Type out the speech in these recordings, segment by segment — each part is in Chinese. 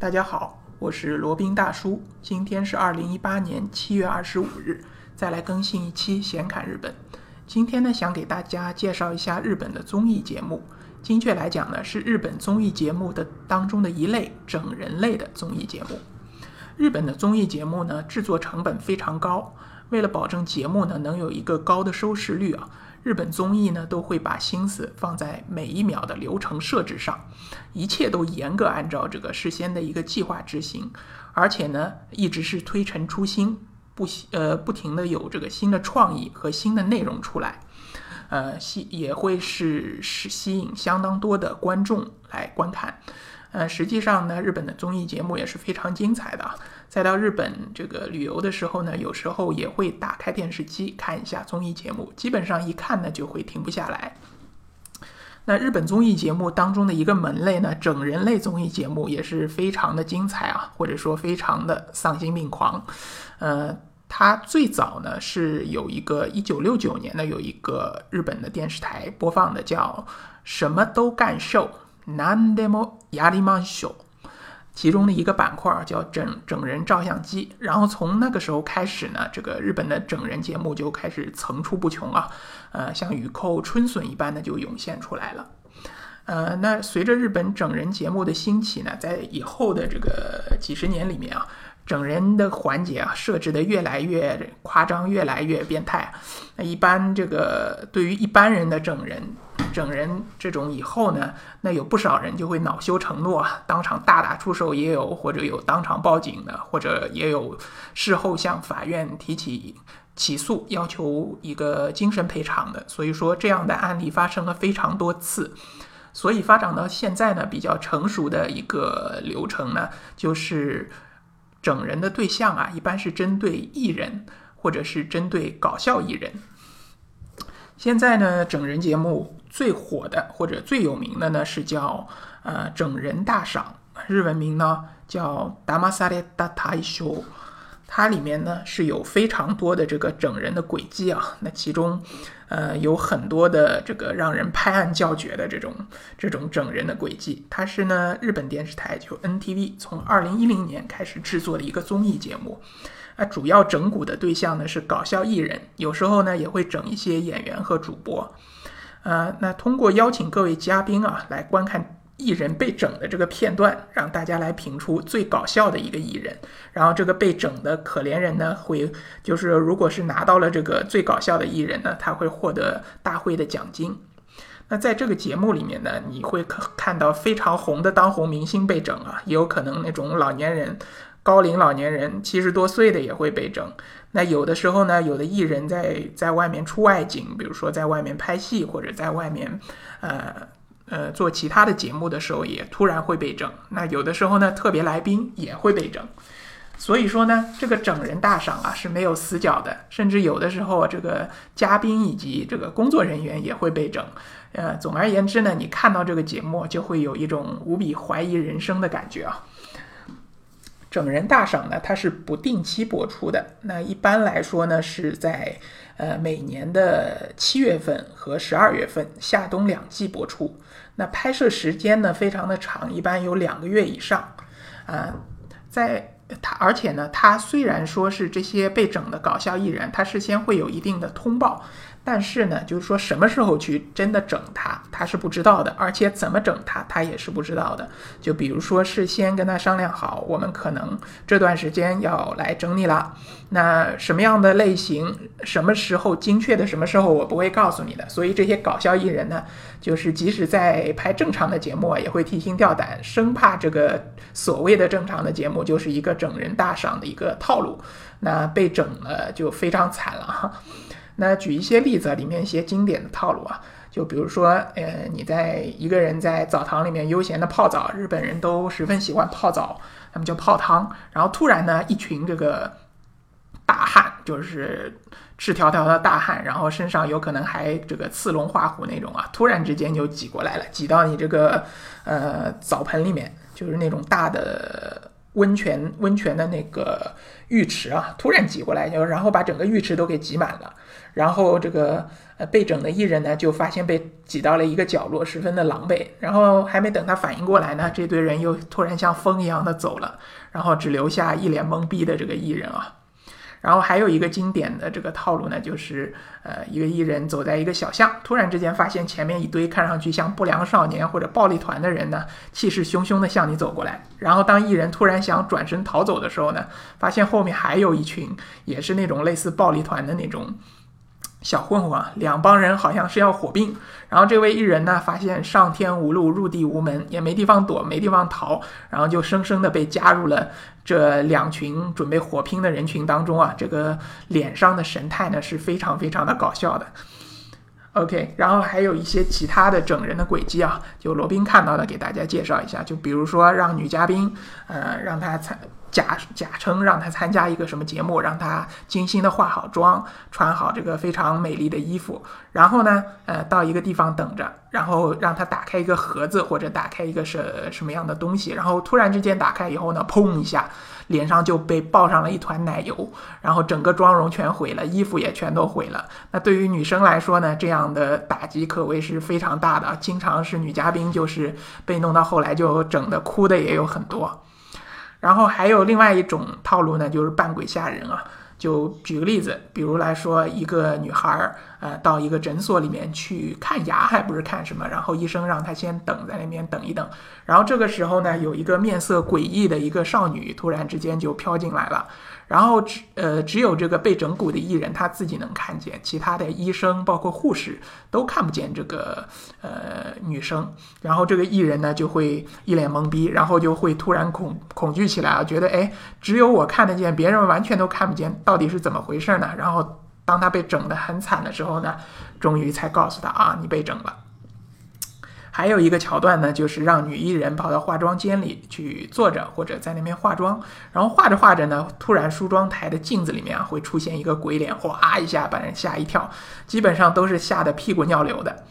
大家好，我是罗宾大叔。今天是二零一八年七月二十五日，再来更新一期闲侃日本。今天呢，想给大家介绍一下日本的综艺节目。精确来讲呢，是日本综艺节目的当中的一类整人类的综艺节目。日本的综艺节目呢，制作成本非常高，为了保证节目呢能有一个高的收视率啊。日本综艺呢都会把心思放在每一秒的流程设置上，一切都严格按照这个事先的一个计划执行，而且呢一直是推陈出新，不呃不停的有这个新的创意和新的内容出来，呃吸也会是是吸引相当多的观众来观看。呃，实际上呢，日本的综艺节目也是非常精彩的。再到日本这个旅游的时候呢，有时候也会打开电视机看一下综艺节目，基本上一看呢就会停不下来。那日本综艺节目当中的一个门类呢，整人类综艺节目也是非常的精彩啊，或者说非常的丧心病狂。呃，它最早呢是有一个一九六九年呢有一个日本的电视台播放的，叫什么都干秀。南德莫亚里曼秀，其中的一个板块叫整整人照相机。然后从那个时候开始呢，这个日本的整人节目就开始层出不穷啊，呃，像雨后春笋一般的就涌现出来了。呃，那随着日本整人节目的兴起呢，在以后的这个几十年里面啊，整人的环节啊设置的越来越夸张，越来越变态。那一般这个对于一般人的整人。整人这种以后呢，那有不少人就会恼羞成怒啊，当场大打出手也有，或者有当场报警的，或者也有事后向法院提起起诉，要求一个精神赔偿的。所以说这样的案例发生了非常多次。所以发展到现在呢，比较成熟的一个流程呢，就是整人的对象啊，一般是针对艺人，或者是针对搞笑艺人。现在呢，整人节目最火的或者最有名的呢是叫呃整人大赏，日文名呢叫达玛萨列达塔伊修，它里面呢是有非常多的这个整人的轨迹啊，那其中呃有很多的这个让人拍案叫绝的这种这种整人的轨迹，它是呢日本电视台就 NTV 从二零一零年开始制作的一个综艺节目。那主要整蛊的对象呢是搞笑艺人，有时候呢也会整一些演员和主播。呃，那通过邀请各位嘉宾啊来观看艺人被整的这个片段，让大家来评出最搞笑的一个艺人。然后这个被整的可怜人呢，会就是如果是拿到了这个最搞笑的艺人呢，他会获得大会的奖金。那在这个节目里面呢，你会看看到非常红的当红明星被整啊，也有可能那种老年人。高龄老年人七十多岁的也会被整。那有的时候呢，有的艺人在在外面出外景，比如说在外面拍戏或者在外面，呃呃做其他的节目的时候，也突然会被整。那有的时候呢，特别来宾也会被整。所以说呢，这个整人大赏啊是没有死角的，甚至有的时候这个嘉宾以及这个工作人员也会被整。呃，总而言之呢，你看到这个节目就会有一种无比怀疑人生的感觉啊。整人大赏呢，它是不定期播出的。那一般来说呢，是在呃每年的七月份和十二月份夏冬两季播出。那拍摄时间呢非常的长，一般有两个月以上。啊，在它而且呢，它虽然说是这些被整的搞笑艺人，他事先会有一定的通报。但是呢，就是说什么时候去真的整他，他是不知道的，而且怎么整他，他也是不知道的。就比如说事先跟他商量好，我们可能这段时间要来整你了，那什么样的类型，什么时候精确的什么时候，我不会告诉你的。所以这些搞笑艺人呢，就是即使在拍正常的节目，也会提心吊胆，生怕这个所谓的正常的节目就是一个整人大赏的一个套路，那被整了就非常惨了哈。那举一些例子，里面一些经典的套路啊，就比如说，呃，你在一个人在澡堂里面悠闲的泡澡，日本人都十分喜欢泡澡，他们就泡汤，然后突然呢，一群这个大汉，就是赤条条的大汉，然后身上有可能还这个刺龙画虎那种啊，突然之间就挤过来了，挤到你这个呃澡盆里面，就是那种大的温泉温泉的那个浴池啊，突然挤过来，就然后把整个浴池都给挤满了。然后这个呃被整的艺人呢，就发现被挤到了一个角落，十分的狼狈。然后还没等他反应过来呢，这堆人又突然像风一样的走了，然后只留下一脸懵逼的这个艺人啊。然后还有一个经典的这个套路呢，就是呃，一个艺人走在一个小巷，突然之间发现前面一堆看上去像不良少年或者暴力团的人呢，气势汹汹地向你走过来。然后当艺人突然想转身逃走的时候呢，发现后面还有一群也是那种类似暴力团的那种。小混混啊，两帮人好像是要火并，然后这位艺人呢，发现上天无路，入地无门，也没地方躲，没地方逃，然后就生生的被加入了这两群准备火拼的人群当中啊。这个脸上的神态呢，是非常非常的搞笑的。OK，然后还有一些其他的整人的轨迹啊，就罗宾看到的，给大家介绍一下。就比如说让女嘉宾，呃，让她参。假假称让他参加一个什么节目，让他精心的化好妆，穿好这个非常美丽的衣服，然后呢，呃，到一个地方等着，然后让他打开一个盒子或者打开一个什什么样的东西，然后突然之间打开以后呢，砰一下，脸上就被爆上了一团奶油，然后整个妆容全毁了，衣服也全都毁了。那对于女生来说呢，这样的打击可谓是非常大的，经常是女嘉宾就是被弄到后来就整的哭的也有很多。然后还有另外一种套路呢，就是扮鬼吓人啊。就举个例子，比如来说，一个女孩儿，呃，到一个诊所里面去看牙，还不是看什么，然后医生让她先等在那边等一等。然后这个时候呢，有一个面色诡异的一个少女，突然之间就飘进来了。然后只呃只有这个被整蛊的艺人他自己能看见，其他的医生包括护士都看不见这个呃女生。然后这个艺人呢就会一脸懵逼，然后就会突然恐恐惧起来啊，觉得哎只有我看得见，别人完全都看不见，到底是怎么回事呢？然后当他被整得很惨的时候呢，终于才告诉他啊你被整了。还有一个桥段呢，就是让女艺人跑到化妆间里去坐着，或者在那边化妆。然后画着画着呢，突然梳妆台的镜子里面啊会出现一个鬼脸，哗一下把人吓一跳，基本上都是吓得屁滚尿流的。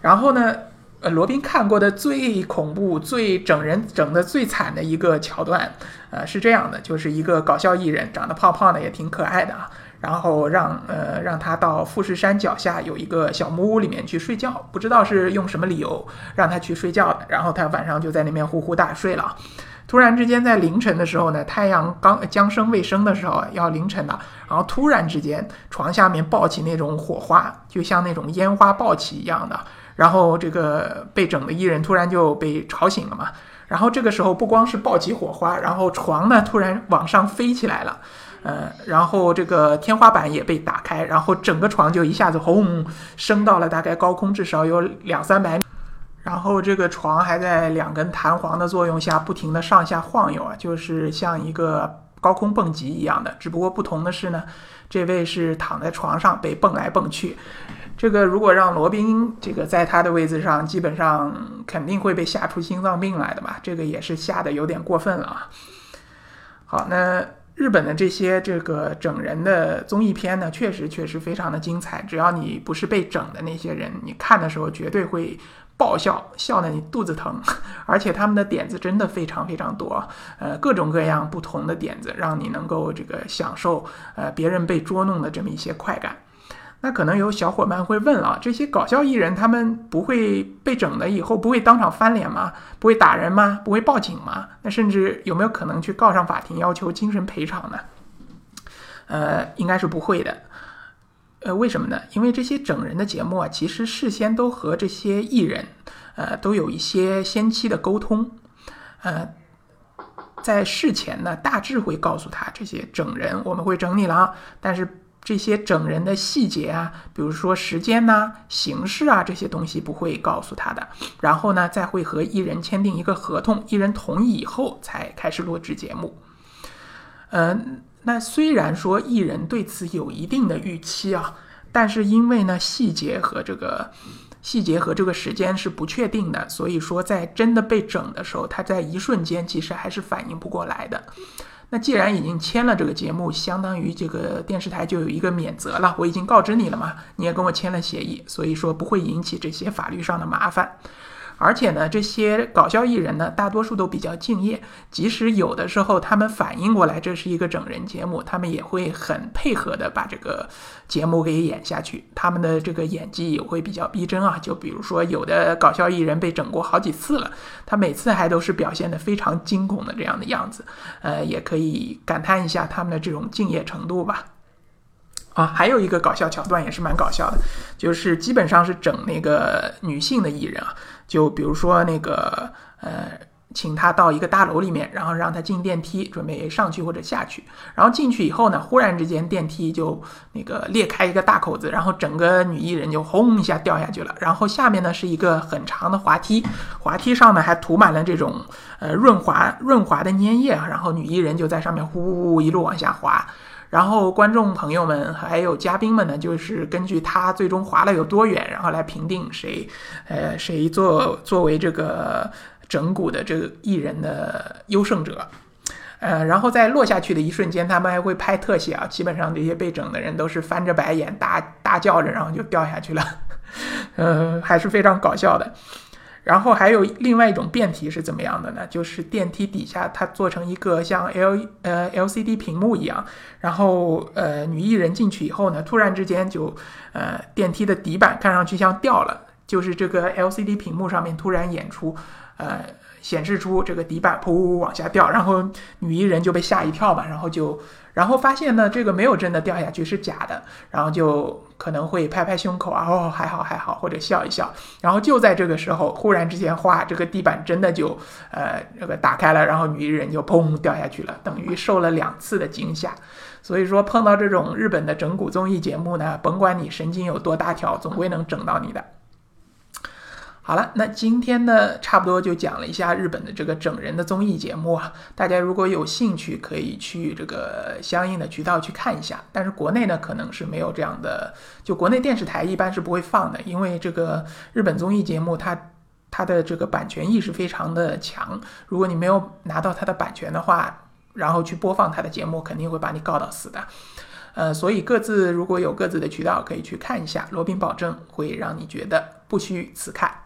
然后呢，呃，罗宾看过的最恐怖、最整人整的最惨的一个桥段，呃，是这样的，就是一个搞笑艺人，长得胖胖的，也挺可爱的啊。然后让呃让他到富士山脚下有一个小木屋里面去睡觉，不知道是用什么理由让他去睡觉的。然后他晚上就在那边呼呼大睡了。突然之间在凌晨的时候呢，太阳刚将升未升的时候要凌晨了，然后突然之间床下面爆起那种火花，就像那种烟花爆起一样的。然后这个被整的艺人突然就被吵醒了嘛。然后这个时候不光是爆起火花，然后床呢突然往上飞起来了。呃，然后这个天花板也被打开，然后整个床就一下子轰升到了大概高空至少有两三百米，然后这个床还在两根弹簧的作用下不停的上下晃悠啊，就是像一个高空蹦极一样的。只不过不同的是呢，这位是躺在床上被蹦来蹦去，这个如果让罗宾这个在他的位置上，基本上肯定会被吓出心脏病来的吧？这个也是吓得有点过分了啊。好，那。日本的这些这个整人的综艺片呢，确实确实非常的精彩。只要你不是被整的那些人，你看的时候绝对会爆笑，笑得你肚子疼。而且他们的点子真的非常非常多，呃，各种各样不同的点子，让你能够这个享受呃别人被捉弄的这么一些快感。那可能有小伙伴会问啊，这些搞笑艺人他们不会被整了以后不会当场翻脸吗？不会打人吗？不会报警吗？那甚至有没有可能去告上法庭要求精神赔偿呢？呃，应该是不会的。呃，为什么呢？因为这些整人的节目啊，其实事先都和这些艺人，呃，都有一些先期的沟通。呃，在事前呢，大致会告诉他这些整人我们会整你了，但是。这些整人的细节啊，比如说时间呐、形式啊这些东西不会告诉他的。然后呢，再会和艺人签订一个合同，艺人同意以后才开始录制节目。嗯，那虽然说艺人对此有一定的预期啊，但是因为呢细节和这个细节和这个时间是不确定的，所以说在真的被整的时候，他在一瞬间其实还是反应不过来的。那既然已经签了这个节目，相当于这个电视台就有一个免责了。我已经告知你了嘛，你也跟我签了协议，所以说不会引起这些法律上的麻烦。而且呢，这些搞笑艺人呢，大多数都比较敬业，即使有的时候他们反应过来这是一个整人节目，他们也会很配合的把这个节目给演下去。他们的这个演技也会比较逼真啊，就比如说有的搞笑艺人被整过好几次了，他每次还都是表现的非常惊恐的这样的样子，呃，也可以感叹一下他们的这种敬业程度吧。啊，还有一个搞笑桥段也是蛮搞笑的，就是基本上是整那个女性的艺人啊，就比如说那个呃，请他到一个大楼里面，然后让他进电梯，准备上去或者下去，然后进去以后呢，忽然之间电梯就那个裂开一个大口子，然后整个女艺人就轰一下掉下去了，然后下面呢是一个很长的滑梯，滑梯上呢还涂满了这种呃润滑润滑的粘液，然后女艺人就在上面呼呼呼一路往下滑。然后观众朋友们还有嘉宾们呢，就是根据他最终滑了有多远，然后来评定谁，呃，谁作作为这个整蛊的这个艺人的优胜者，呃，然后在落下去的一瞬间，他们还会拍特写啊，基本上这些被整的人都是翻着白眼，大大叫着，然后就掉下去了，嗯，还是非常搞笑的。然后还有另外一种变体是怎么样的呢？就是电梯底下它做成一个像 L 呃 LCD 屏幕一样，然后呃女艺人进去以后呢，突然之间就呃电梯的底板看上去像掉了，就是这个 LCD 屏幕上面突然演出呃显示出这个底板噗往下掉，然后女艺人就被吓一跳嘛，然后就。然后发现呢，这个没有真的掉下去，是假的。然后就可能会拍拍胸口啊，哦，还好还好，或者笑一笑。然后就在这个时候，忽然之间，哗，这个地板真的就呃这个打开了，然后女艺人就砰掉下去了，等于受了两次的惊吓。所以说，碰到这种日本的整蛊综艺节目呢，甭管你神经有多大条，总归能整到你的。好了，那今天呢，差不多就讲了一下日本的这个整人的综艺节目啊。大家如果有兴趣，可以去这个相应的渠道去看一下。但是国内呢，可能是没有这样的，就国内电视台一般是不会放的，因为这个日本综艺节目它它的这个版权意识非常的强。如果你没有拿到它的版权的话，然后去播放它的节目，肯定会把你告到死的。呃，所以各自如果有各自的渠道，可以去看一下。罗宾保证会让你觉得不虚此看。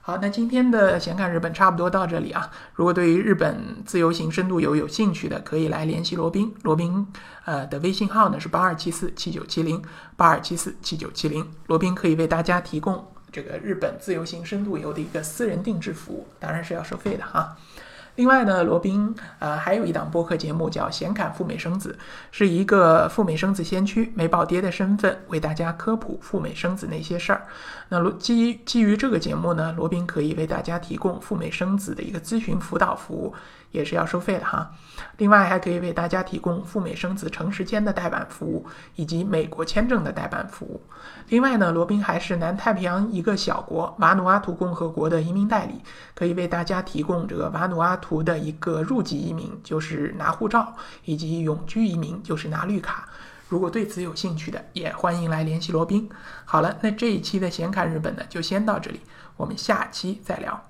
好，那今天的闲侃日本差不多到这里啊。如果对于日本自由行深度游有兴趣的，可以来联系罗宾。罗宾呃的微信号呢是八二七四七九七零八二七四七九七零。罗宾可以为大家提供这个日本自由行深度游的一个私人定制服务，当然是要收费的哈。另外呢，罗宾呃还有一档播客节目叫《显侃赴美生子》，是一个赴美生子先驱美宝爹的身份为大家科普赴美生子那些事儿。那罗基基于这个节目呢，罗宾可以为大家提供赴美生子的一个咨询辅导服务。也是要收费的哈，另外还可以为大家提供赴美生子成时间的代办服务，以及美国签证的代办服务。另外呢，罗宾还是南太平洋一个小国瓦努阿图共和国的移民代理，可以为大家提供这个瓦努阿图的一个入籍移民，就是拿护照，以及永居移民，就是拿绿卡。如果对此有兴趣的，也欢迎来联系罗宾。好了，那这一期的显侃日本呢，就先到这里，我们下期再聊。